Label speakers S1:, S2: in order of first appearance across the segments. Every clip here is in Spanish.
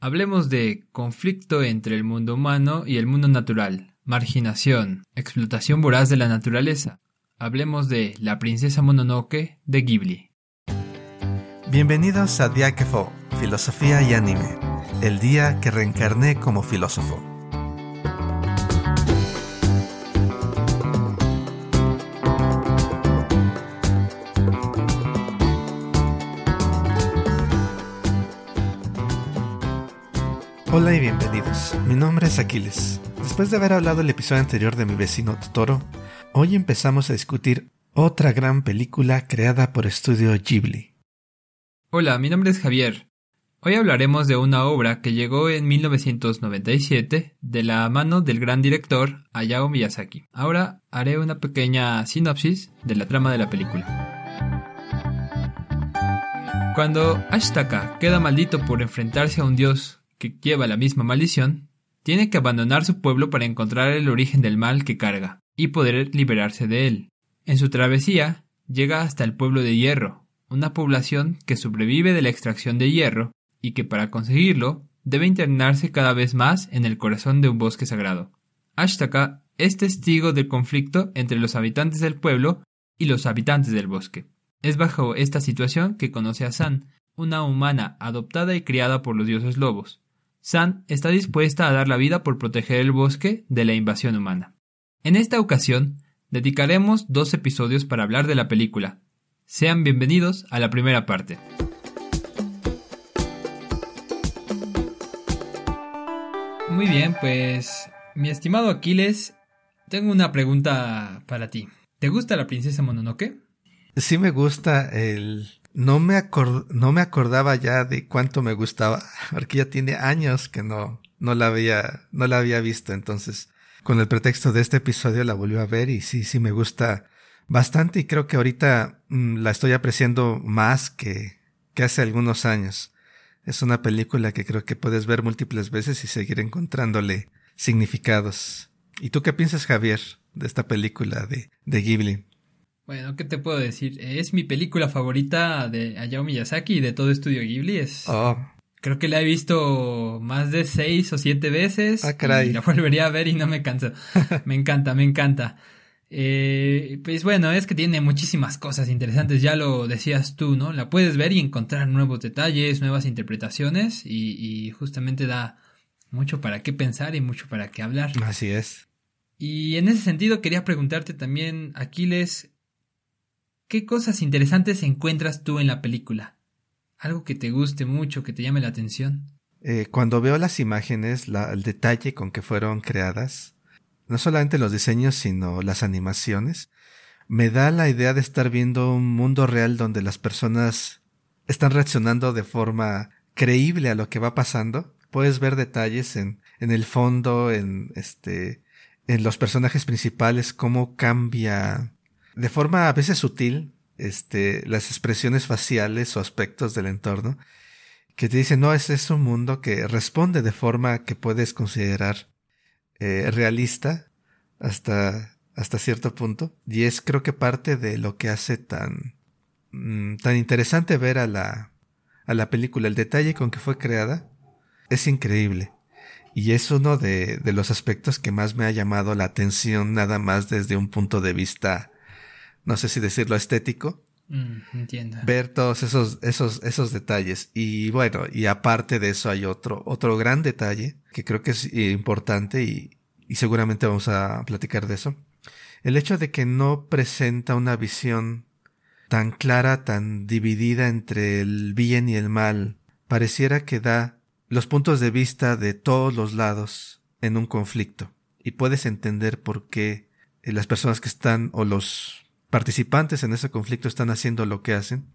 S1: Hablemos de conflicto entre el mundo humano y el mundo natural, marginación, explotación voraz de la naturaleza. Hablemos de La princesa Mononoke de Ghibli.
S2: Bienvenidos a Diáquefo, Filosofía y Anime, el día que reencarné como filósofo. Hola y bienvenidos. Mi nombre es Aquiles. Después de haber hablado el episodio anterior de mi vecino Totoro, hoy empezamos a discutir otra gran película creada por Estudio Ghibli.
S1: Hola, mi nombre es Javier. Hoy hablaremos de una obra que llegó en 1997 de la mano del gran director Hayao Miyazaki. Ahora haré una pequeña sinopsis de la trama de la película. Cuando Ashtaka queda maldito por enfrentarse a un dios que lleva la misma maldición, tiene que abandonar su pueblo para encontrar el origen del mal que carga y poder liberarse de él. En su travesía, llega hasta el pueblo de Hierro, una población que sobrevive de la extracción de hierro y que para conseguirlo debe internarse cada vez más en el corazón de un bosque sagrado. Ashtaka es testigo del conflicto entre los habitantes del pueblo y los habitantes del bosque. Es bajo esta situación que conoce a San, una humana adoptada y criada por los dioses lobos, San está dispuesta a dar la vida por proteger el bosque de la invasión humana. En esta ocasión, dedicaremos dos episodios para hablar de la película. Sean bienvenidos a la primera parte. Muy bien, pues mi estimado Aquiles, tengo una pregunta para ti. ¿Te gusta la princesa Mononoke?
S2: Sí me gusta el no me, no me acordaba ya de cuánto me gustaba, porque ya tiene años que no, no la había, no la había visto. Entonces, con el pretexto de este episodio la volví a ver y sí, sí me gusta bastante y creo que ahorita mm, la estoy apreciando más que, que hace algunos años. Es una película que creo que puedes ver múltiples veces y seguir encontrándole significados. ¿Y tú qué piensas, Javier, de esta película de, de Ghibli?
S1: Bueno, ¿qué te puedo decir? Es mi película favorita de Hayao Miyazaki y de todo Estudio Ghibli. Es,
S2: oh.
S1: Creo que la he visto más de seis o siete veces.
S2: Ah, caray.
S1: Y la volvería a ver y no me canso. me encanta, me encanta. Eh, pues bueno, es que tiene muchísimas cosas interesantes, ya lo decías tú, ¿no? La puedes ver y encontrar nuevos detalles, nuevas interpretaciones y, y justamente da mucho para qué pensar y mucho para qué hablar.
S2: Así es.
S1: Y en ese sentido quería preguntarte también, Aquiles, ¿Qué cosas interesantes encuentras tú en la película? Algo que te guste mucho, que te llame la atención.
S2: Eh, cuando veo las imágenes, el detalle con que fueron creadas, no solamente los diseños, sino las animaciones, me da la idea de estar viendo un mundo real donde las personas están reaccionando de forma creíble a lo que va pasando. Puedes ver detalles en, en el fondo, en este, en los personajes principales, cómo cambia de forma a veces sutil, este, las expresiones faciales o aspectos del entorno, que te dicen, no, ese es un mundo que responde de forma que puedes considerar eh, realista hasta, hasta cierto punto. Y es creo que parte de lo que hace tan, mm, tan interesante ver a la, a la película. El detalle con que fue creada es increíble. Y es uno de, de los aspectos que más me ha llamado la atención nada más desde un punto de vista no sé si decirlo estético.
S1: Mm, entiendo.
S2: Ver todos esos, esos, esos detalles. Y bueno, y aparte de eso hay otro, otro gran detalle que creo que es importante y, y seguramente vamos a platicar de eso. El hecho de que no presenta una visión tan clara, tan dividida entre el bien y el mal, pareciera que da los puntos de vista de todos los lados en un conflicto. Y puedes entender por qué las personas que están o los participantes en ese conflicto están haciendo lo que hacen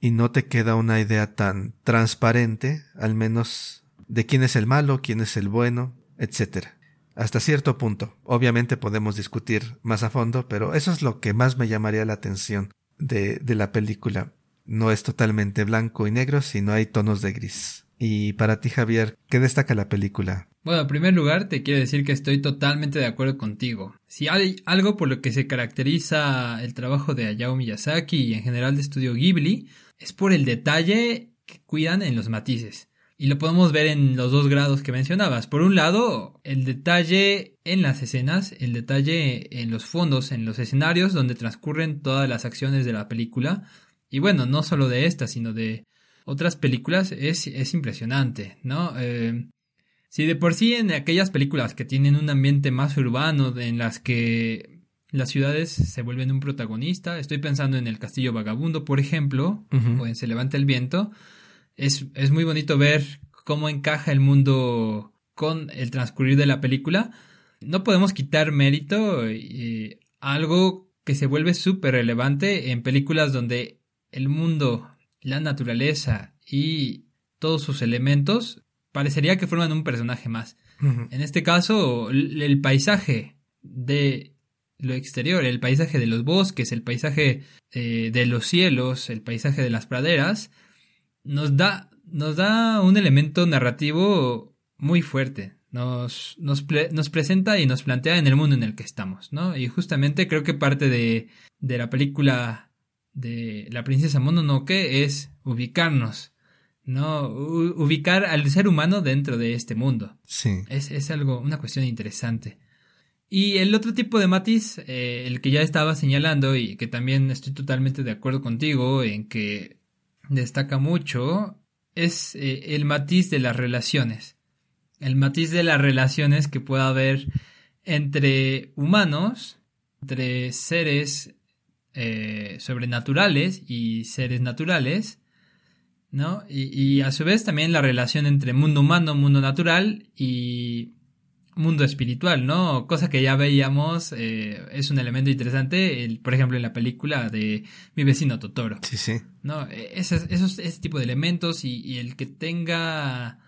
S2: y no te queda una idea tan transparente, al menos de quién es el malo, quién es el bueno, etc. Hasta cierto punto. Obviamente podemos discutir más a fondo, pero eso es lo que más me llamaría la atención de, de la película. No es totalmente blanco y negro, sino hay tonos de gris. Y para ti, Javier, ¿qué destaca la película?
S1: Bueno, en primer lugar, te quiero decir que estoy totalmente de acuerdo contigo. Si hay algo por lo que se caracteriza el trabajo de Hayao Miyazaki y en general de estudio Ghibli, es por el detalle que cuidan en los matices. Y lo podemos ver en los dos grados que mencionabas. Por un lado, el detalle en las escenas, el detalle en los fondos, en los escenarios donde transcurren todas las acciones de la película. Y bueno, no solo de esta, sino de otras películas, es, es impresionante, ¿no? Eh, si de por sí en aquellas películas que tienen un ambiente más urbano, en las que las ciudades se vuelven un protagonista, estoy pensando en El Castillo Vagabundo, por ejemplo, o en Se levanta el viento, es, es muy bonito ver cómo encaja el mundo con el transcurrir de la película. No podemos quitar mérito a eh, algo que se vuelve súper relevante en películas donde el mundo, la naturaleza y todos sus elementos parecería que forman un personaje más. En este caso, el paisaje de lo exterior, el paisaje de los bosques, el paisaje eh, de los cielos, el paisaje de las praderas, nos da, nos da un elemento narrativo muy fuerte. Nos, nos, nos, presenta y nos plantea en el mundo en el que estamos, ¿no? Y justamente creo que parte de, de la película de La princesa Mononoke es ubicarnos, ¿no? ubicar al ser humano dentro de este mundo.
S2: Sí.
S1: Es, es algo, una cuestión interesante. Y el otro tipo de matiz, eh, el que ya estaba señalando y que también estoy totalmente de acuerdo contigo en que destaca mucho, es eh, el matiz de las relaciones. El matiz de las relaciones que pueda haber entre humanos, entre seres eh, sobrenaturales y seres naturales, ¿no? Y, y, a su vez también la relación entre mundo humano, mundo natural y mundo espiritual, ¿no? Cosa que ya veíamos, eh, es un elemento interesante, el, por ejemplo, en la película de Mi vecino Totoro.
S2: Sí, sí.
S1: ¿No? E, esos, esos, ese tipo de elementos y, y, el que tenga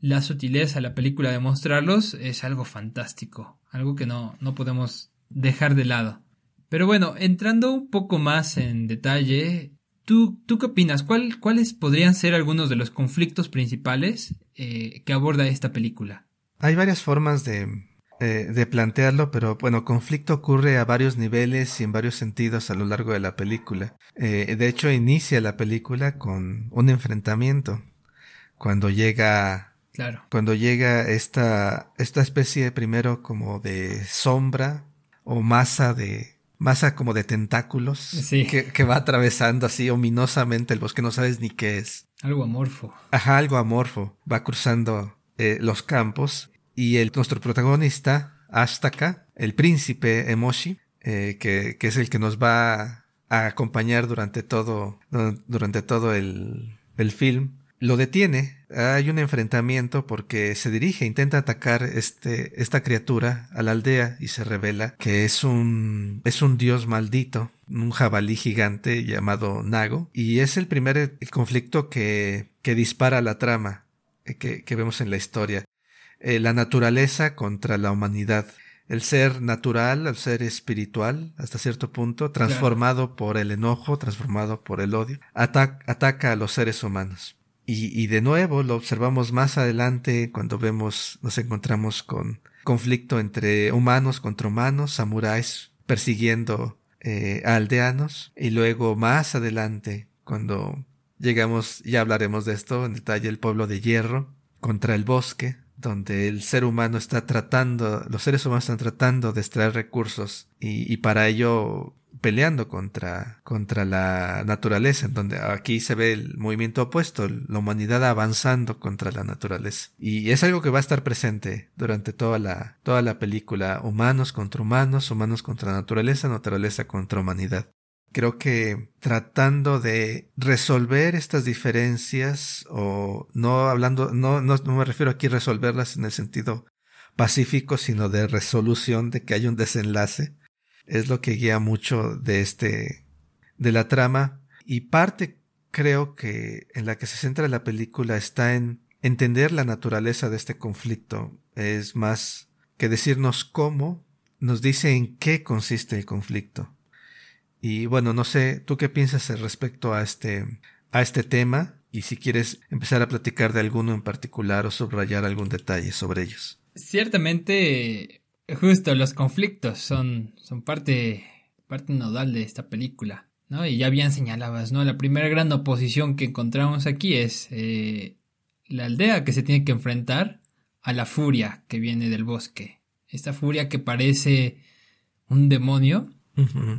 S1: la sutileza la película de mostrarlos es algo fantástico, algo que no, no podemos dejar de lado. Pero bueno, entrando un poco más en detalle, ¿tú, tú qué opinas? ¿Cuál, ¿Cuáles podrían ser algunos de los conflictos principales eh, que aborda esta película?
S2: Hay varias formas de, eh, de plantearlo, pero bueno, conflicto ocurre a varios niveles y en varios sentidos a lo largo de la película. Eh, de hecho, inicia la película con un enfrentamiento. Cuando llega.
S1: Claro.
S2: Cuando llega esta, esta especie primero como de sombra o masa de, masa como de tentáculos
S1: sí.
S2: que, que, va atravesando así ominosamente el bosque, no sabes ni qué es.
S1: Algo amorfo.
S2: Ajá, algo amorfo. Va cruzando eh, los campos y el, nuestro protagonista, Ashtaka, el príncipe Emoshi, eh, que, que, es el que nos va a acompañar durante todo, durante todo el, el film, lo detiene. Hay un enfrentamiento porque se dirige, intenta atacar este, esta criatura a la aldea y se revela que es un, es un dios maldito, un jabalí gigante llamado Nago. Y es el primer conflicto que, que dispara la trama que, que vemos en la historia. Eh, la naturaleza contra la humanidad. El ser natural, el ser espiritual, hasta cierto punto, transformado claro. por el enojo, transformado por el odio, ataca, ataca a los seres humanos. Y, y, de nuevo lo observamos más adelante cuando vemos, nos encontramos con conflicto entre humanos contra humanos, samuráis persiguiendo eh, a aldeanos, y luego más adelante cuando llegamos, ya hablaremos de esto en detalle, el pueblo de hierro contra el bosque, donde el ser humano está tratando, los seres humanos están tratando de extraer recursos y, y para ello peleando contra, contra la naturaleza, en donde aquí se ve el movimiento opuesto, la humanidad avanzando contra la naturaleza. Y es algo que va a estar presente durante toda la, toda la película, humanos contra humanos, humanos contra naturaleza, naturaleza contra humanidad. Creo que tratando de resolver estas diferencias o no hablando, no, no, me refiero aquí a resolverlas en el sentido pacífico, sino de resolución, de que hay un desenlace, es lo que guía mucho de este, de la trama. Y parte creo que en la que se centra la película está en entender la naturaleza de este conflicto. Es más que decirnos cómo, nos dice en qué consiste el conflicto. Y bueno, no sé, ¿tú qué piensas respecto a este, a este tema? Y si quieres empezar a platicar de alguno en particular o subrayar algún detalle sobre ellos.
S1: Ciertamente, justo los conflictos son, son parte, parte nodal de esta película, ¿no? Y ya bien señalabas, ¿no? La primera gran oposición que encontramos aquí es eh, la aldea que se tiene que enfrentar a la furia que viene del bosque. Esta furia que parece un demonio,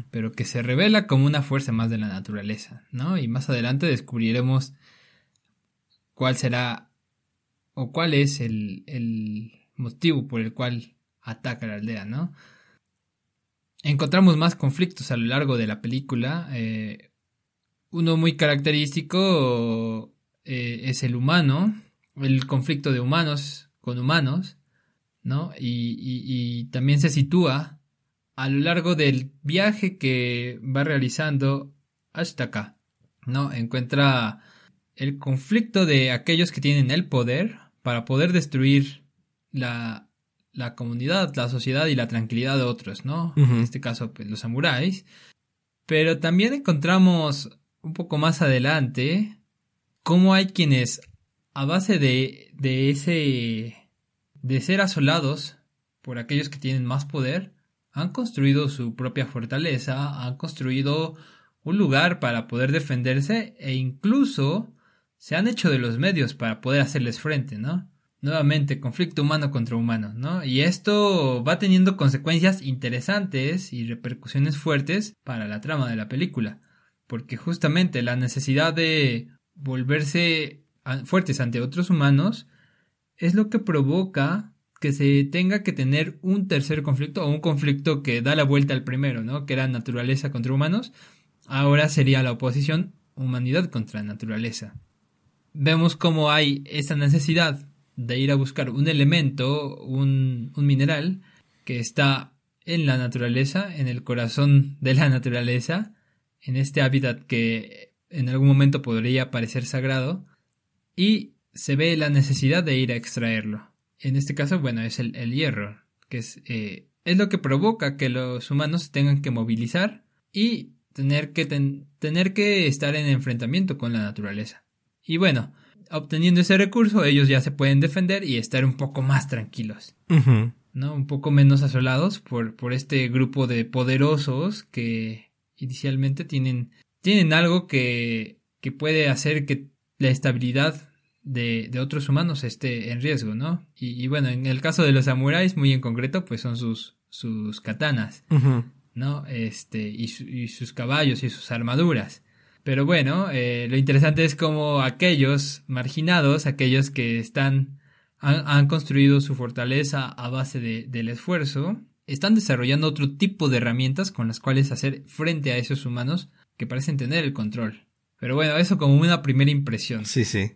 S1: pero que se revela como una fuerza más de la naturaleza, ¿no? Y más adelante descubriremos cuál será o cuál es el, el motivo por el cual ataca la aldea, ¿no? Encontramos más conflictos a lo largo de la película. Eh, uno muy característico eh, es el humano, el conflicto de humanos con humanos, ¿no? Y, también se sitúa a lo largo del viaje que va realizando hasta acá, ¿no? Encuentra el conflicto de aquellos que tienen el poder para poder destruir la, la comunidad, la sociedad y la tranquilidad de otros, ¿no? En este caso, pues, los samuráis. Pero también encontramos un poco más adelante cómo hay quienes a base de, de ese de ser asolados por aquellos que tienen más poder, han construido su propia fortaleza, han construido un lugar para poder defenderse e incluso se han hecho de los medios para poder hacerles frente, ¿no? Nuevamente, conflicto humano contra humano, ¿no? Y esto va teniendo consecuencias interesantes y repercusiones fuertes para la trama de la película, porque justamente la necesidad de volverse fuertes ante otros humanos es lo que provoca que se tenga que tener un tercer conflicto o un conflicto que da la vuelta al primero, ¿no? Que era naturaleza contra humanos. Ahora sería la oposición humanidad contra naturaleza. Vemos cómo hay esa necesidad de ir a buscar un elemento, un, un mineral que está en la naturaleza, en el corazón de la naturaleza, en este hábitat que en algún momento podría parecer sagrado, y se ve la necesidad de ir a extraerlo. En este caso, bueno, es el, hierro, que es, eh, es lo que provoca que los humanos tengan que movilizar y tener que, tener que estar en enfrentamiento con la naturaleza. Y bueno, obteniendo ese recurso, ellos ya se pueden defender y estar un poco más tranquilos. ¿no? Un poco menos asolados por, por este grupo de poderosos que inicialmente tienen, tienen algo que, que puede hacer que la estabilidad de, de, otros humanos esté en riesgo, ¿no? Y, bueno, en el caso de los samuráis, muy en concreto, pues son sus, sus katanas, ¿no? Este, y, sus caballos y sus armaduras. Pero bueno, eh, lo interesante es como aquellos marginados, aquellos que están, han, han construido su fortaleza a base de, del esfuerzo, están desarrollando otro tipo de herramientas con las cuales hacer frente a esos humanos que parecen tener el control. Pero bueno, eso como una primera impresión.
S2: Sí, sí.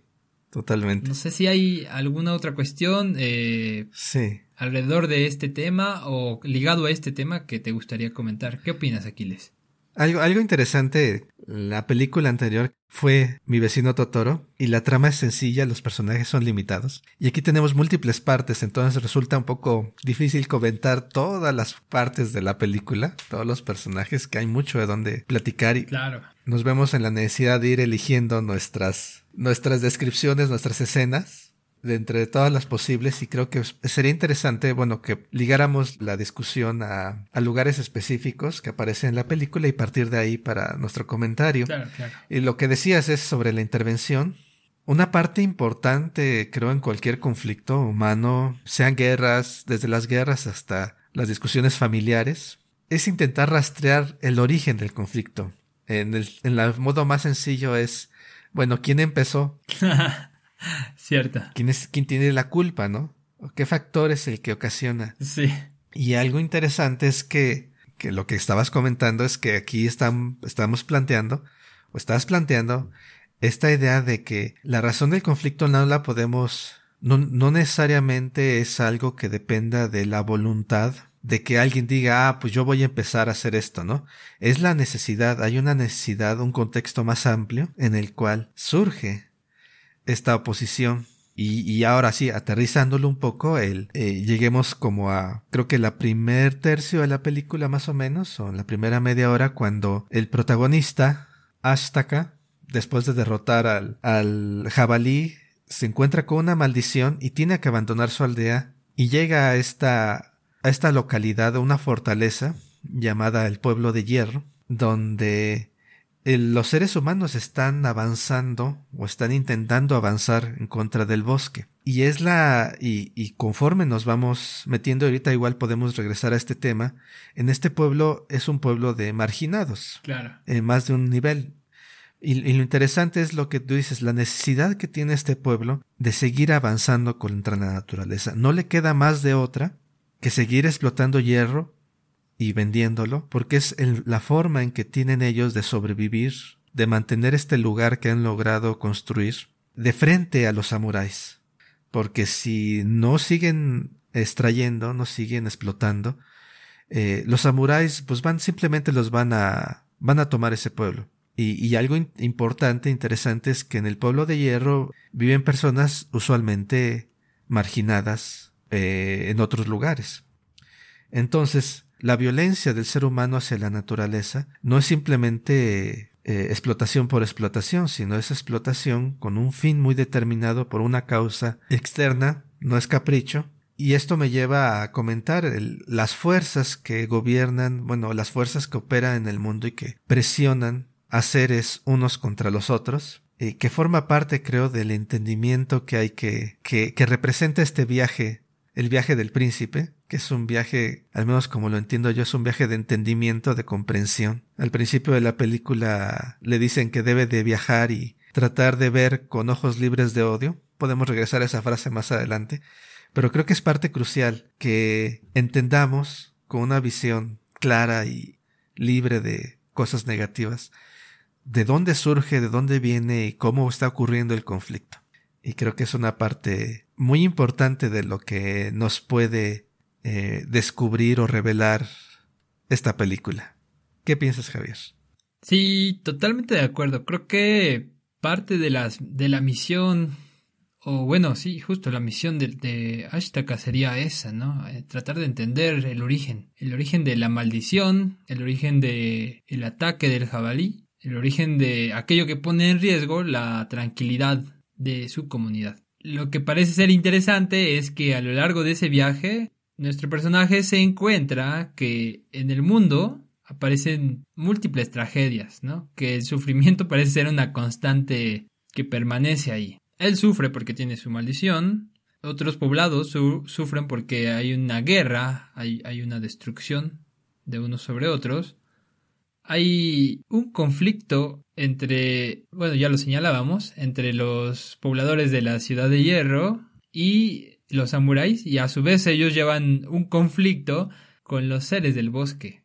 S2: Totalmente.
S1: No sé si hay alguna otra cuestión eh,
S2: sí.
S1: alrededor de este tema o ligado a este tema que te gustaría comentar. ¿Qué opinas, Aquiles?
S2: Algo, algo interesante, la película anterior fue Mi vecino Totoro y la trama es sencilla, los personajes son limitados. Y aquí tenemos múltiples partes, entonces resulta un poco difícil comentar todas las partes de la película, todos los personajes, que hay mucho de donde platicar y
S1: claro.
S2: nos vemos en la necesidad de ir eligiendo nuestras nuestras descripciones, nuestras escenas, de entre todas las posibles, y creo que sería interesante, bueno, que ligáramos la discusión a, lugares específicos que aparecen en la película y partir de ahí para nuestro comentario.
S1: Claro, claro.
S2: Y lo que decías es sobre la intervención. Una parte importante, creo, en cualquier conflicto humano, sean guerras, desde las guerras hasta las discusiones familiares, es intentar rastrear el origen del conflicto. En el, en el modo más sencillo es bueno, ¿quién empezó?
S1: Cierto.
S2: ¿Quién, es, ¿Quién tiene la culpa, no? ¿Qué factor es el que ocasiona?
S1: Sí.
S2: Y algo interesante es que, que lo que estabas comentando es que aquí estamos planteando, o estás planteando, esta idea de que la razón del conflicto no la podemos, no, no necesariamente es algo que dependa de la voluntad de que alguien diga, ah, pues yo voy a empezar a hacer esto, ¿no? Es la necesidad, hay una necesidad, un contexto más amplio en el cual surge esta oposición. Y, y ahora sí, aterrizándolo un poco, el, eh, lleguemos como a, creo que la primer tercio de la película más o menos, o la primera media hora, cuando el protagonista, Ashtaka, después de derrotar al, al jabalí, se encuentra con una maldición y tiene que abandonar su aldea y llega a esta a esta localidad, una fortaleza llamada el Pueblo de Hierro, donde los seres humanos están avanzando o están intentando avanzar en contra del bosque. Y es la, y, y, conforme nos vamos metiendo ahorita, igual podemos regresar a este tema. En este pueblo es un pueblo de marginados.
S1: Claro.
S2: En más de un nivel. Y, y, lo interesante es lo que tú dices, la necesidad que tiene este pueblo de seguir avanzando contra la naturaleza. No le queda más de otra que seguir explotando hierro y vendiéndolo, porque es la forma en que tienen ellos de sobrevivir, de mantener este lugar que han logrado construir de frente a los samuráis. Porque si no siguen extrayendo, no siguen explotando, eh, los samuráis pues van simplemente los van a van a tomar ese pueblo. Y, y algo importante, interesante es que en el pueblo de hierro viven personas usualmente marginadas eh, en otros lugares. Entonces, la violencia del ser humano hacia la naturaleza no es simplemente eh, explotación por explotación, sino es explotación con un fin muy determinado por una causa externa, no es capricho. Y esto me lleva a comentar las fuerzas que gobiernan, bueno, las fuerzas que operan en el mundo y que presionan a seres unos contra los otros, y que forma parte, creo, del entendimiento que hay que, que, que representa este viaje, el viaje del príncipe, que es un viaje, al menos como lo entiendo yo, es un viaje de entendimiento, de comprensión. Al principio de la película le dicen que debe de viajar y tratar de ver con ojos libres de odio. Podemos regresar a esa frase más adelante. Pero creo que es parte crucial que entendamos con una visión clara y libre de cosas negativas de dónde surge, de dónde viene y cómo está ocurriendo el conflicto. Y creo que es una parte muy importante de lo que nos puede eh, descubrir o revelar esta película. ¿Qué piensas, Javier?
S1: Sí, totalmente de acuerdo. Creo que parte de, las, de la misión, o bueno, sí, justo la misión de, de Ashtaka sería esa, ¿no? Eh, tratar de entender el origen, el origen de la maldición, el origen de el ataque del jabalí, el origen de aquello que pone en riesgo la tranquilidad de su comunidad. Lo que parece ser interesante es que a lo largo de ese viaje nuestro personaje se encuentra que en el mundo aparecen múltiples tragedias, ¿no? Que el sufrimiento parece ser una constante que permanece ahí. Él sufre porque tiene su maldición, otros poblados sufren porque hay una guerra, hay, hay una destrucción de unos sobre otros, hay un conflicto entre, bueno, ya lo señalábamos, entre los pobladores de la ciudad de hierro y los samuráis y a su vez ellos llevan un conflicto con los seres del bosque,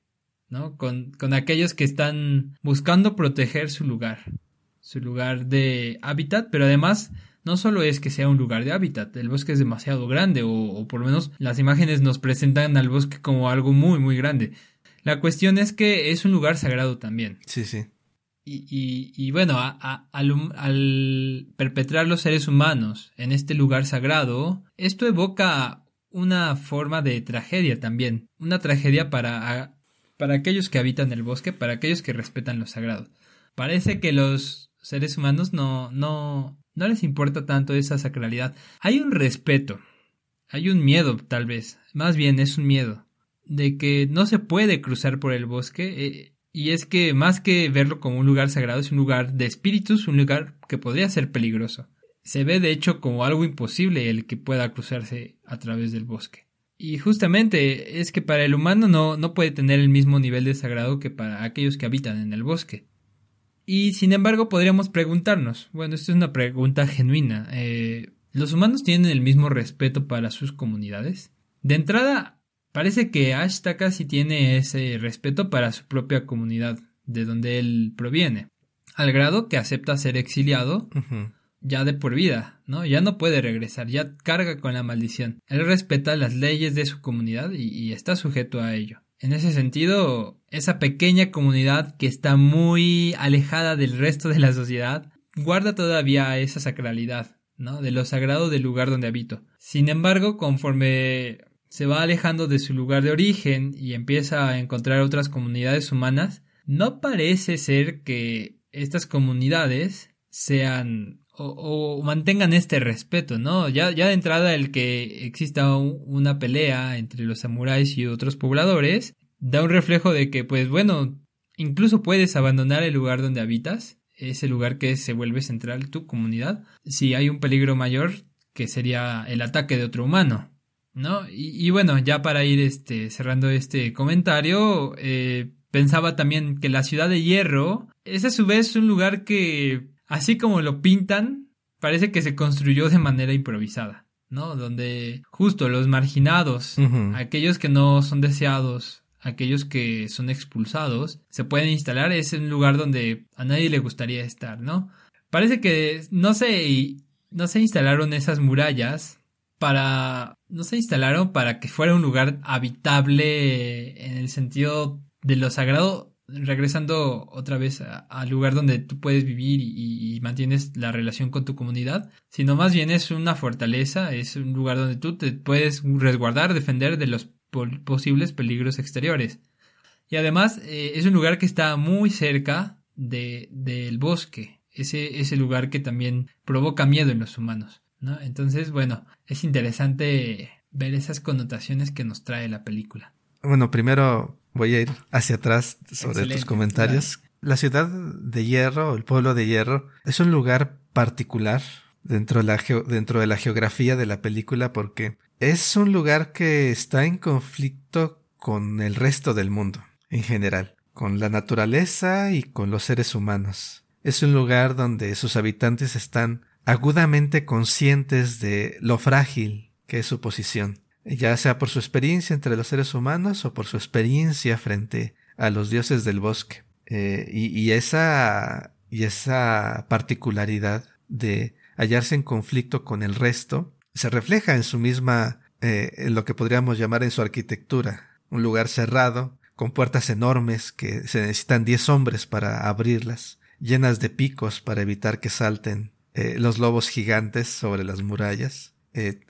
S1: ¿no? Con, con aquellos que están buscando proteger su lugar, su lugar de hábitat, pero además no solo es que sea un lugar de hábitat, el bosque es demasiado grande o, o, por lo menos las imágenes nos presentan al bosque como algo muy muy grande. La cuestión es que es un lugar sagrado también.
S2: Sí, sí.
S1: Y, y, bueno, al, perpetrar los seres humanos en este lugar sagrado, esto evoca una forma de tragedia también. Una tragedia para, para aquellos que habitan el bosque, para aquellos que respetan lo sagrado. Parece que los seres humanos no, no, no les importa tanto esa sacralidad. Hay un respeto, hay un miedo tal vez, más bien es un miedo de que no se puede cruzar por el bosque. Y es que más que verlo como un lugar sagrado, es un lugar de espíritus, un lugar que podría ser peligroso. Se ve de hecho como algo imposible el que pueda cruzarse a través del bosque. Y justamente es que para el humano no, no puede tener el mismo nivel de sagrado que para aquellos que habitan en el bosque. Y sin embargo podríamos preguntarnos, bueno, esto es una pregunta genuina, eh, ¿los humanos tienen el mismo respeto para sus comunidades? De entrada, Parece que Ashtaka casi tiene ese respeto para su propia comunidad, de donde él proviene, al grado que acepta ser exiliado ya de por vida, ¿no? Ya no puede regresar, ya carga con la maldición. Él respeta las leyes de su comunidad y, y está sujeto a ello. En ese sentido, esa pequeña comunidad que está muy alejada del resto de la sociedad, guarda todavía esa sacralidad, ¿no? De lo sagrado del lugar donde habito. Sin embargo, conforme se va alejando de su lugar de origen y empieza a encontrar otras comunidades humanas, no parece ser que estas comunidades sean o, mantengan este respeto, ¿no? Ya, ya de entrada el que exista una pelea entre los samuráis y otros pobladores da un reflejo de que, pues bueno, incluso puedes abandonar el lugar donde habitas, ese lugar que se vuelve central tu comunidad, si hay un peligro mayor que sería el ataque de otro humano. ¿No? Y, bueno, ya para ir este, cerrando este comentario, eh, pensaba también que la ciudad de hierro es a su vez un lugar que, así como lo pintan, parece que se construyó de manera improvisada, ¿no? Donde justo los marginados, aquellos que no son deseados, aquellos que son expulsados, se pueden instalar, es un lugar donde a nadie le gustaría estar, ¿no? Parece que no se, no se instalaron esas murallas para, no se instalaron para que fuera un lugar habitable en el sentido de lo sagrado, regresando otra vez al lugar donde tú puedes vivir y, mantienes la relación con tu comunidad, sino más bien es una fortaleza, es un lugar donde tú te puedes resguardar, defender de los posibles peligros exteriores. Y además eh, es un lugar que está muy cerca de, del bosque, ese, ese lugar que también provoca miedo en los humanos. ¿No? Entonces, bueno, es interesante ver esas connotaciones que nos trae la película.
S2: Bueno, primero voy a ir hacia atrás sobre tus comentarios. La ciudad de Hierro, el pueblo de Hierro, es un lugar particular dentro de, la dentro de la geografía de la película porque es un lugar que está en conflicto con el resto del mundo en general, con la naturaleza y con los seres humanos. Es un lugar donde sus habitantes están agudamente conscientes de lo frágil que es su posición ya sea por su experiencia entre los seres humanos o por su experiencia frente a los dioses del bosque. Eh, y, esa, y esa particularidad de hallarse en conflicto con el resto se refleja en su misma, eh, en lo que podríamos llamar en su arquitectura, un lugar cerrado, con puertas enormes que se necesitan diez hombres para abrirlas, llenas de picos para evitar que salten eh, los lobos gigantes sobre las murallas, eh,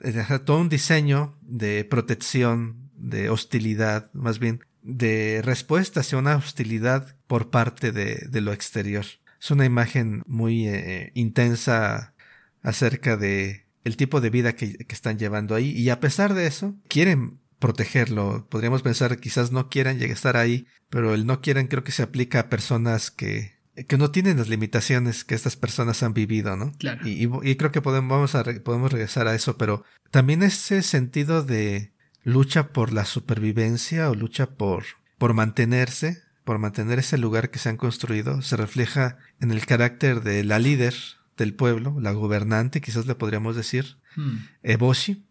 S2: todo un diseño de protección, de hostilidad, más bien de respuesta hacia una hostilidad por parte de, lo exterior. Es una imagen muy eh, intensa acerca de el tipo de vida que, están llevando ahí y a pesar de eso quieren protegerlo. Podríamos pensar quizás no quieran llegar a estar ahí, pero el no quieren creo que se aplica a personas que que no tienen las limitaciones que estas personas han vivido, ¿no?
S1: Claro.
S2: Y, y, creo que podemos, podemos regresar a eso, pero también ese sentido de lucha por la supervivencia o lucha por, por mantenerse, por mantener ese lugar que se han construido, se refleja en el carácter de la líder del pueblo, la gobernante, quizás le podríamos decir, hmm. Eboshi,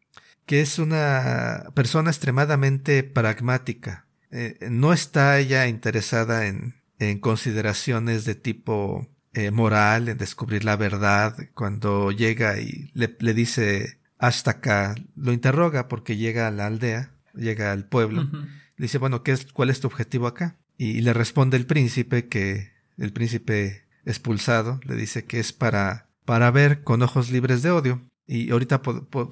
S2: que es una persona extremadamente pragmática. Eh, no está ella interesada en, en consideraciones de tipo eh, moral, en descubrir la verdad, cuando llega y le, le, dice hasta acá, lo interroga porque llega a la aldea, llega al pueblo, le dice, bueno, ¿qué es, ¿cuál es tu objetivo acá? Y, le responde el príncipe que, el príncipe expulsado, le dice que es para, para ver con ojos libres de odio. Y ahorita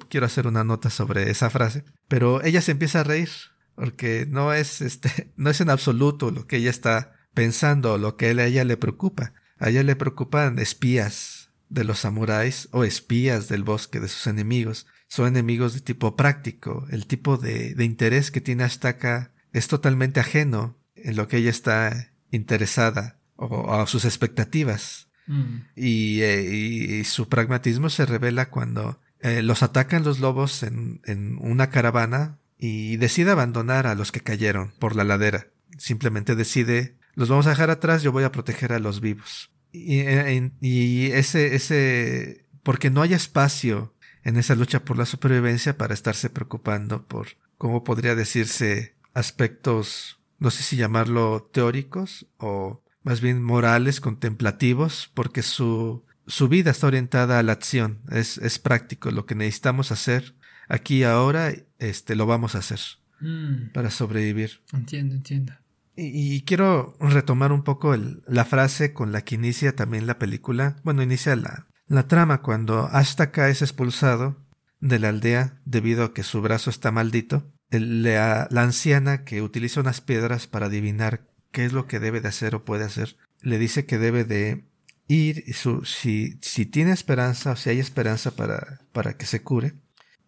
S2: quiero hacer una nota sobre esa frase, pero ella se empieza a reír porque no es este, no es en absoluto lo que ella está pensando lo que a ella le preocupa. A ella le preocupan espías de los samuráis o espías del bosque de sus enemigos. Son enemigos de tipo práctico. El tipo de, de interés que tiene Astaka es totalmente ajeno en lo que ella está interesada o a sus expectativas. Mm. Y, eh, y, su pragmatismo se revela cuando eh, los atacan los lobos en, en una caravana y decide abandonar a los que cayeron por la ladera. Simplemente decide los vamos a dejar atrás, yo voy a proteger a los vivos. Y, eh, y ese, ese, porque no hay espacio en esa lucha por la supervivencia para estarse preocupando por, ¿cómo podría decirse? Aspectos, no sé si llamarlo teóricos o más bien morales, contemplativos, porque su, su vida está orientada a la acción, es, es práctico, lo que necesitamos hacer aquí ahora, este, lo vamos a hacer mm. para sobrevivir.
S1: Entiendo, entiendo.
S2: Y, quiero retomar un poco la frase con la que inicia también la película. Bueno, inicia la, la trama cuando Ashtaka es expulsado de la aldea debido a que su brazo está maldito. la, la anciana que utiliza unas piedras para adivinar qué es lo que debe de hacer o puede hacer, le dice que debe de ir, su, si, si tiene esperanza o si hay esperanza para, para que se cure,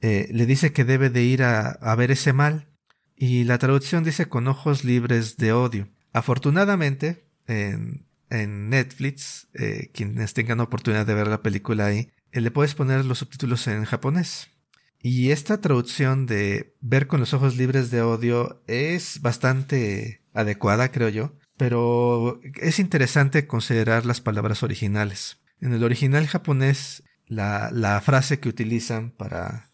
S2: eh, le dice que debe de ir a, a ver ese mal y la traducción dice con ojos libres de odio. Afortunadamente, en, Netflix, eh, quienes tengan oportunidad de ver la película ahí, eh, le puedes poner los subtítulos en japonés. Y esta traducción de ver con los ojos libres de odio es bastante adecuada, creo yo, pero es interesante considerar las palabras originales. En el original japonés, la, la frase que utilizan para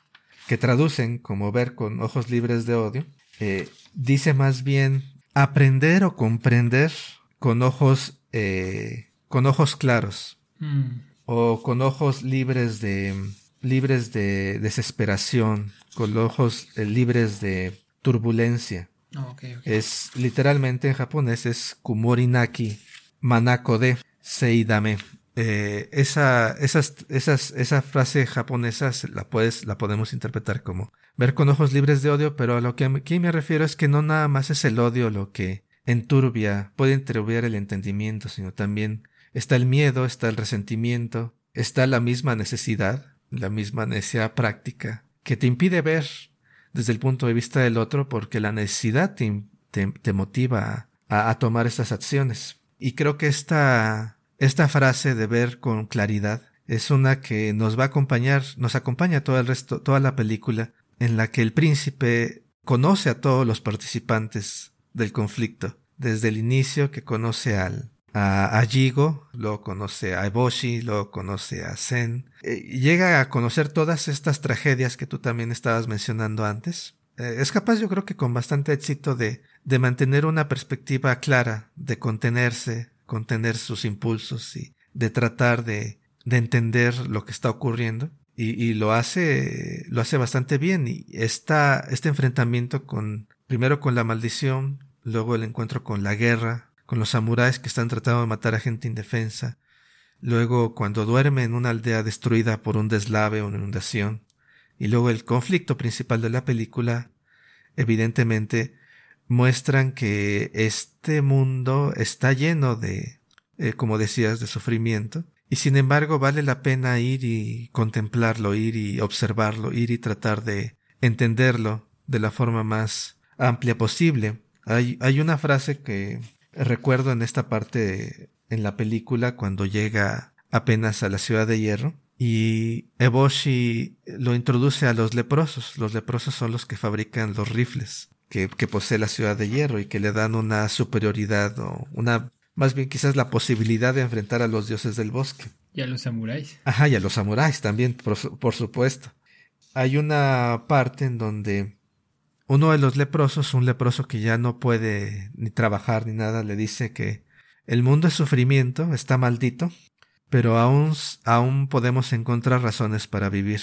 S2: que traducen como ver con ojos libres de odio, eh, dice más bien aprender o comprender con ojos, eh, con ojos claros mm. o con ojos libres de, libres de desesperación, con ojos eh, libres de turbulencia.
S1: Ah,
S2: es literalmente en japonés es kumorinaki manako de seidame. Eh, esa, esas, esas, esa frase japonesa la puedes, la podemos interpretar como ver con ojos libres de odio, pero a lo que aquí me refiero es que no nada más es el odio lo que enturbia, puede enturbiar el entendimiento, sino también está el miedo, está el resentimiento, está la misma necesidad, la misma necesidad práctica, que te impide ver desde el punto de vista del otro porque la necesidad te, te, motiva a, a tomar estas acciones. Y creo que esta esta frase de ver con claridad es una que nos va a acompañar, nos acompaña todo el resto, toda la película, en la que el príncipe conoce a todos los participantes del conflicto, desde el inicio que conoce al, a, a Jigo, luego conoce a Eboshi, luego conoce a Zen, eh, llega a conocer todas estas tragedias que tú también estabas mencionando antes. Eh, es capaz yo creo que con bastante éxito de, de mantener una perspectiva clara, de contenerse, contener sus impulsos y de tratar de, de entender lo que está ocurriendo. Y, y, lo hace, lo hace bastante bien. Y esta, este enfrentamiento con, primero con la maldición, luego el encuentro con la guerra, con los samuráis que están tratando de matar a gente indefensa, luego cuando duerme en una aldea destruida por un deslave o una inundación, y luego el conflicto principal de la película, evidentemente muestran que este mundo está lleno de, eh, como decías, de sufrimiento. Y sin embargo vale la pena ir y contemplarlo, ir y observarlo, ir y tratar de entenderlo de la forma más amplia posible. Hay, hay una frase que recuerdo en esta parte en la película cuando llega apenas a la ciudad de hierro y Eboshi lo introduce a los leprosos. Los leprosos son los que fabrican los rifles que, posee la ciudad de hierro y que le dan una superioridad o una, más bien quizás la posibilidad de enfrentar a los dioses del bosque.
S1: Y a los samuráis.
S2: Ajá, y a los samuráis también, por, supuesto. Hay una parte en donde uno de los leprosos, un leproso que ya no puede ni trabajar ni nada, le dice que el mundo es sufrimiento, está maldito, pero aún, aún podemos encontrar razones para vivir.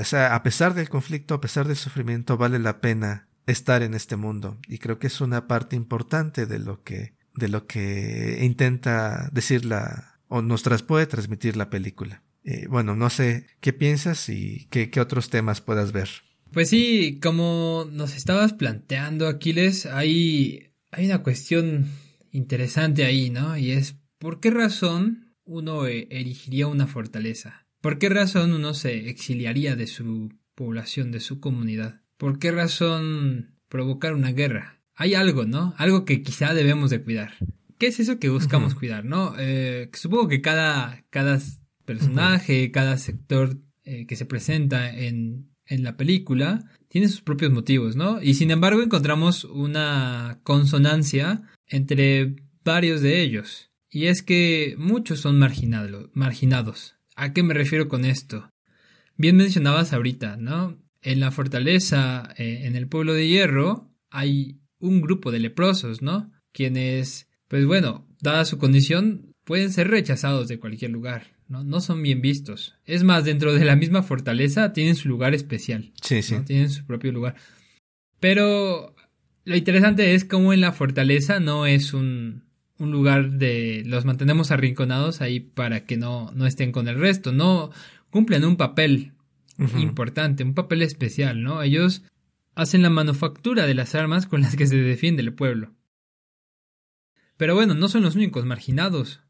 S2: O sea, a pesar del conflicto, a pesar del sufrimiento, vale la pena estar en este mundo y creo que es una parte importante de lo que de lo que intenta decir la o nos puede transmitir la película. Eh, bueno, no sé qué piensas y qué, qué otros temas puedas ver.
S1: Pues sí, como nos estabas planteando, Aquiles, hay, hay una cuestión interesante ahí, ¿no? Y es, ¿por qué razón uno erigiría una fortaleza? ¿Por qué razón uno se exiliaría de su población, de su comunidad? ¿Por qué razón provocar una guerra? Hay algo, ¿no? Algo que quizá debemos de cuidar. ¿Qué es eso que buscamos cuidar, no? Eh, supongo que cada, cada personaje, cada sector eh, que se presenta en, en la película tiene sus propios motivos, ¿no? Y sin embargo encontramos una consonancia entre varios de ellos. Y es que muchos son marginados. ¿A qué me refiero con esto? Bien mencionabas ahorita, ¿no? En la fortaleza, eh, en el pueblo de hierro, hay un grupo de leprosos, ¿no? Quienes, pues bueno, dada su condición, pueden ser rechazados de cualquier lugar, ¿no? No son bien vistos. Es más, dentro de la misma fortaleza tienen su lugar especial.
S2: Sí, sí.
S1: Tienen su propio lugar. Pero lo interesante es cómo en la fortaleza no es un, un lugar de los mantenemos arrinconados ahí para que no, no estén con el resto, no cumplen un papel importante, un papel especial, ¿no? Ellos hacen la manufactura de las armas con las que se defiende el pueblo. Pero bueno, no son los únicos marginados.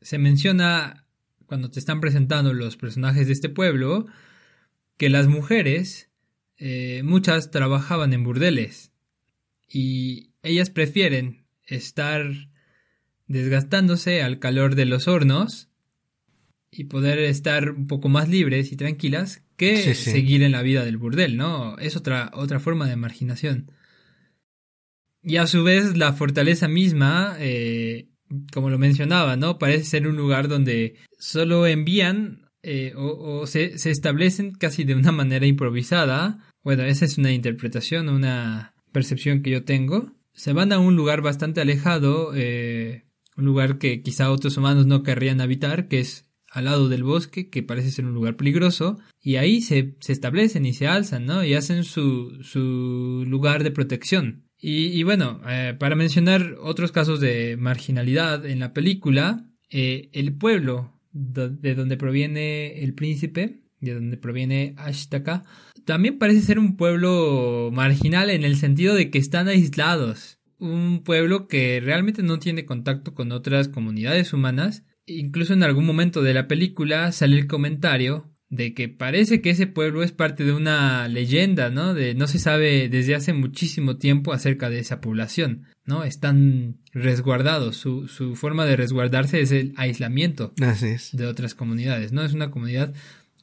S1: Se menciona, cuando te están presentando los personajes de este pueblo, que las mujeres, eh, muchas trabajaban en burdeles, y ellas prefieren estar desgastándose al calor de los hornos y poder estar un poco más libres y tranquilas que seguir en la vida del burdel, ¿no? Es otra, otra forma de marginación. Y a su vez la fortaleza misma, eh, como lo mencionaba, ¿no? Parece ser un lugar donde solo envían eh, o, se, se, establecen casi de una manera improvisada. Bueno, esa es una interpretación, una percepción que yo tengo. Se van a un lugar bastante alejado, eh, un lugar que quizá otros humanos no querrían habitar, que es al lado del bosque, que parece ser un lugar peligroso, y ahí se, se establecen y se alzan, ¿no? Y hacen su, su lugar de protección. Y, bueno, eh, para mencionar otros casos de marginalidad en la película, eh, el pueblo de donde proviene el príncipe, de donde proviene Ashtaka, también parece ser un pueblo marginal en el sentido de que están aislados. Un pueblo que realmente no tiene contacto con otras comunidades humanas. Incluso en algún momento de la película sale el comentario de que parece que ese pueblo es parte de una leyenda, ¿no? De no se sabe desde hace muchísimo tiempo acerca de esa población, ¿no? Están resguardados, su, su forma de resguardarse es el aislamiento de otras comunidades, ¿no? Es una comunidad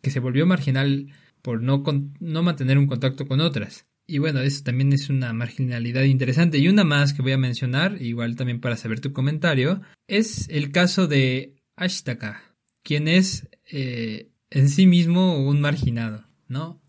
S1: que se volvió marginal por no, no mantener un contacto con otras. Y bueno, eso también es una marginalidad interesante. Y una más que voy a mencionar, igual también para saber tu comentario, es el caso de Ashtaka, quien es eh, en sí mismo un marginado, ¿no?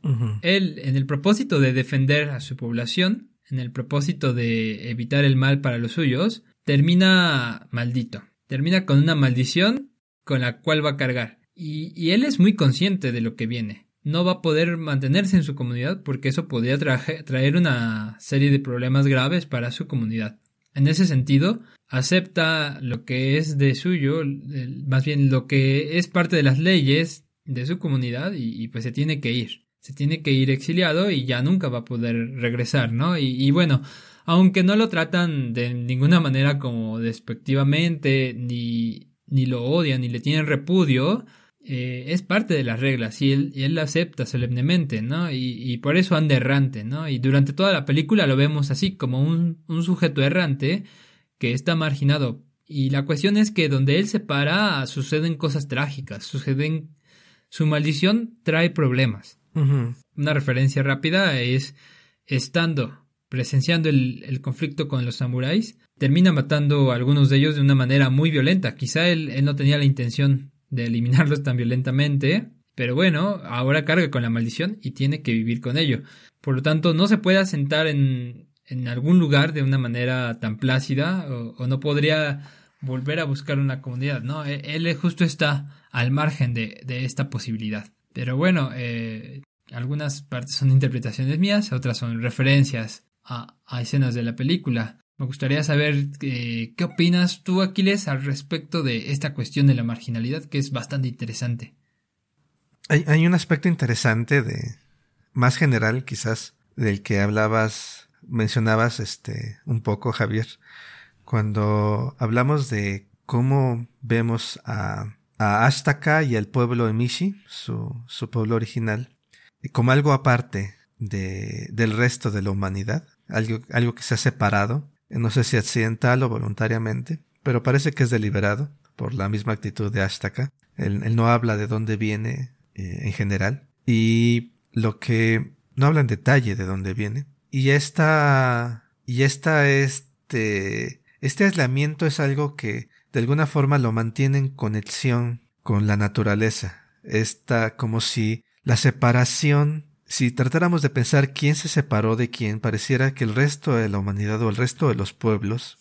S1: Él, en el propósito de defender a su población, en el propósito de evitar el mal para los suyos, termina maldito. Termina con una maldición con la cual va a cargar. Y, él es muy consciente de lo que viene. No va a poder mantenerse en su comunidad porque eso podría traer una serie de problemas graves para su comunidad. En ese sentido, acepta lo que es de suyo, más bien lo que es parte de las leyes de su comunidad y, pues se tiene que ir. Se tiene que ir exiliado y ya nunca va a poder regresar, ¿no? Y, bueno, aunque no lo tratan de ninguna manera como despectivamente, ni, ni lo odian, ni le tienen repudio, eh, es parte de las reglas y él, y él la acepta solemnemente, ¿no? Y, y, por eso anda errante, ¿no? Y durante toda la película lo vemos así, como un, un sujeto errante que está marginado. Y la cuestión es que donde él se para suceden cosas trágicas, suceden su maldición trae problemas. Una referencia rápida es estando presenciando el, conflicto con los samuráis, termina matando a algunos de ellos de una manera muy violenta. Quizá él, no tenía la intención de eliminarlos tan violentamente, pero bueno, ahora carga con la maldición y tiene que vivir con ello. Por lo tanto, no se puede asentar en, en algún lugar de una manera tan plácida o, no podría volver a buscar una comunidad, ¿no? E, él justo está al margen de, esta posibilidad. Pero bueno, eh, algunas partes son interpretaciones mías, otras son referencias a, escenas de la película. Me gustaría saber eh, qué opinas tú, Aquiles, al respecto de esta cuestión de la marginalidad, que es bastante interesante.
S2: Hay, un aspecto interesante de, más general quizás, del que hablabas, mencionabas este, un poco, Javier, cuando hablamos de cómo vemos a a Ashtaka y al pueblo de Mishi, su, su pueblo original, como algo aparte de, del resto de la humanidad, algo, algo que se ha separado, no sé si accidental o voluntariamente, pero parece que es deliberado por la misma actitud de Ashtaka. Él, no habla de dónde viene eh, en general y lo que no habla en detalle de dónde viene. Y esta, y esta, este, este aislamiento es algo que de alguna forma lo mantiene en conexión con la naturaleza. Está como si la separación, si tratáramos de pensar quién se separó de quién, pareciera que el resto de la humanidad o el resto de los pueblos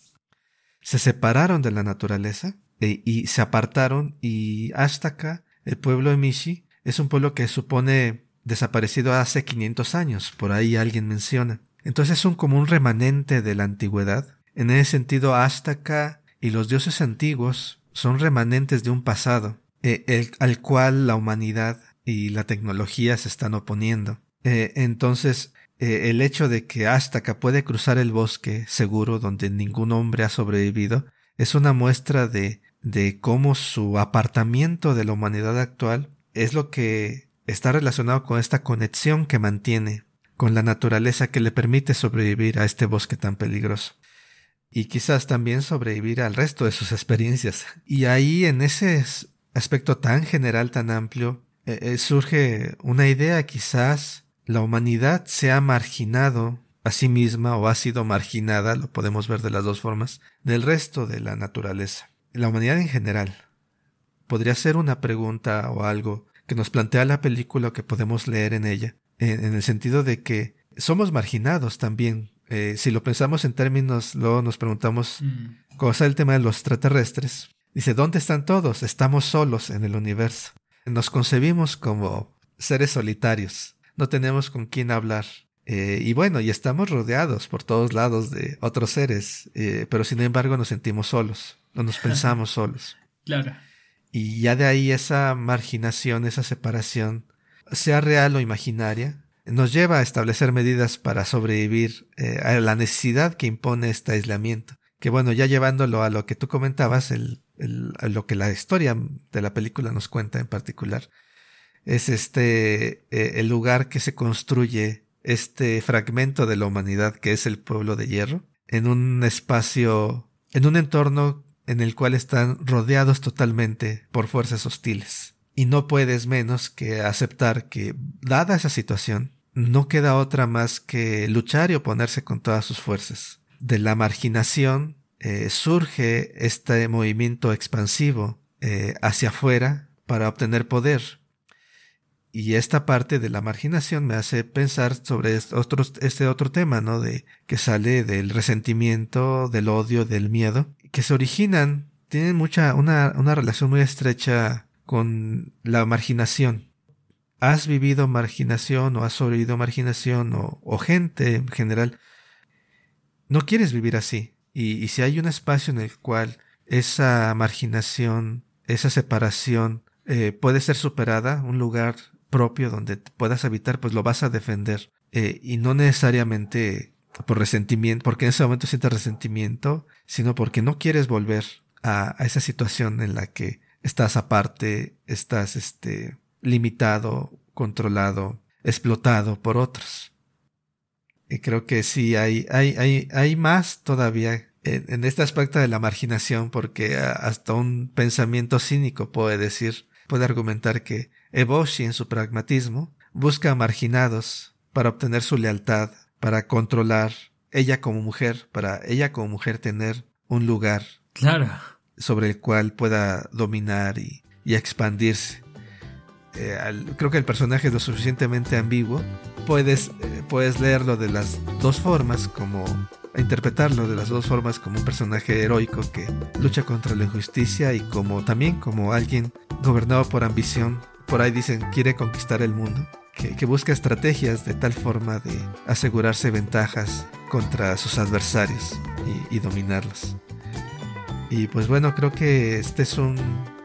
S2: se separaron de la naturaleza e, y se apartaron y hasta acá el pueblo de Mishi es un pueblo que supone desaparecido hace 500 años, por ahí alguien menciona. Entonces como un remanente de la antigüedad. En ese sentido, acá y los dioses antiguos son remanentes de un pasado eh, al cual la humanidad y la tecnología se están oponiendo. Eh, entonces, eh, el hecho de que Astaka puede cruzar el bosque seguro donde ningún hombre ha sobrevivido es una muestra de, de cómo su apartamiento de la humanidad actual es lo que está relacionado con esta conexión que mantiene con la naturaleza que le permite sobrevivir a este bosque tan peligroso. y quizás también sobrevivir al resto de sus experiencias. Y ahí en ese aspecto tan general, tan amplio, eh, eh, surge una idea quizás la humanidad se ha marginado a sí misma o ha sido marginada, lo podemos ver de las dos formas, del resto de la naturaleza. La humanidad en general. Podría ser una pregunta o algo que nos plantea la película que podemos leer en ella, en, el sentido de que somos marginados también. Eh, si lo pensamos en términos, luego nos preguntamos, mm. ¿cómo está el tema de los extraterrestres? Dice, ¿dónde están todos? Estamos solos en el universo. Nos concebimos como seres solitarios. No tenemos con quién hablar. Eh, y bueno, y estamos rodeados por todos lados de otros seres, eh, pero sin embargo nos sentimos solos, no nos pensamos solos.
S1: Claro.
S2: Y ya de ahí esa marginación, esa separación, sea real o imaginaria, nos lleva a establecer medidas para sobrevivir eh, a la necesidad que impone este aislamiento. Que bueno, ya llevándolo a lo que tú comentabas, el, el, lo que la historia de la película nos cuenta en particular, es este el lugar que se construye este fragmento de la humanidad que es el pueblo de hierro, en un espacio, en un entorno en el cual están rodeados totalmente por fuerzas hostiles. Y no puedes menos que aceptar que, dada esa situación, no queda otra más que luchar y oponerse con todas sus fuerzas. De la marginación eh, surge este movimiento expansivo eh, hacia afuera para obtener poder, y esta parte de la marginación me hace pensar sobre este otro tema, ¿no? De que sale del resentimiento, del odio, del miedo, que se originan, tienen mucha, una, una relación muy estrecha con la marginación. ¿Has vivido marginación o has sobrevivido marginación o, gente en general? No quieres vivir así. Y, y si hay un espacio en el cual esa marginación, esa separación eh, puede ser superada, un lugar propio donde puedas habitar, pues lo vas a defender. Eh, y no necesariamente por resentimiento, porque en ese momento sientes resentimiento, sino porque no quieres volver a, esa situación en la que estás aparte, estás este, limitado, controlado, explotado por otros. Y creo que sí, hay, hay, hay, hay más todavía en, este aspecto de la marginación, porque hasta un pensamiento cínico puede decir, puede argumentar que Eboshi en su pragmatismo busca marginados para obtener su lealtad, para controlar ella como mujer, para ella como mujer tener un lugar
S1: claro.
S2: sobre el cual pueda dominar y, expandirse. Eh, creo que el personaje es lo suficientemente ambiguo. Puedes, eh, puedes leerlo de las dos formas, como interpretarlo de las dos formas como un personaje heroico que lucha contra la injusticia y como también como alguien gobernado por ambición por ahí dicen quiere conquistar el mundo, que, busca estrategias de tal forma de asegurarse ventajas contra sus adversarios y, dominarlos. Y pues bueno, creo que este es un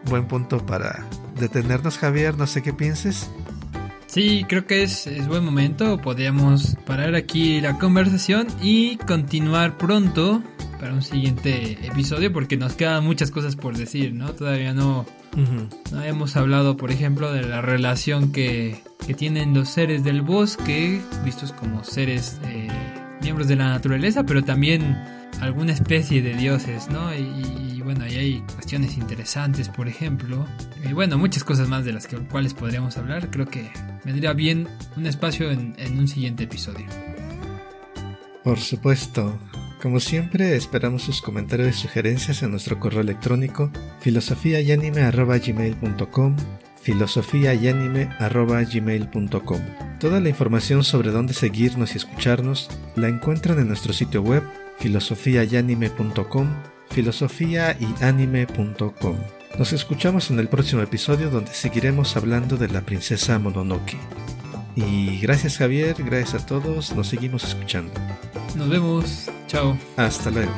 S2: buen punto para detenernos, Javier. No sé qué pienses.
S1: Sí, creo que es, es, buen momento. Podríamos parar aquí la conversación y continuar pronto para un siguiente episodio porque nos quedan muchas cosas por decir, ¿no? Todavía no no hemos hablado, por ejemplo, de la relación que, tienen los seres del bosque, vistos como seres eh, miembros de la naturaleza, pero también alguna especie de dioses, ¿no? Y, bueno, ahí hay cuestiones interesantes, por ejemplo. Y bueno, muchas cosas más de las que, cuales podríamos hablar. Creo que vendría bien un espacio en, en un siguiente episodio.
S2: Por supuesto. Como siempre, esperamos sus comentarios y sugerencias en nuestro correo electrónico filosofiayanime.gmail.com filosofiayanime.gmail.com Toda la información sobre dónde seguirnos y escucharnos la encuentran en nuestro sitio web filosofiayanime.com filosofiayanime.com Nos escuchamos en el próximo episodio donde seguiremos hablando de la princesa Mononoke. Y gracias Javier, gracias a todos, nos seguimos escuchando.
S1: Nos vemos, chao.
S2: Hasta luego.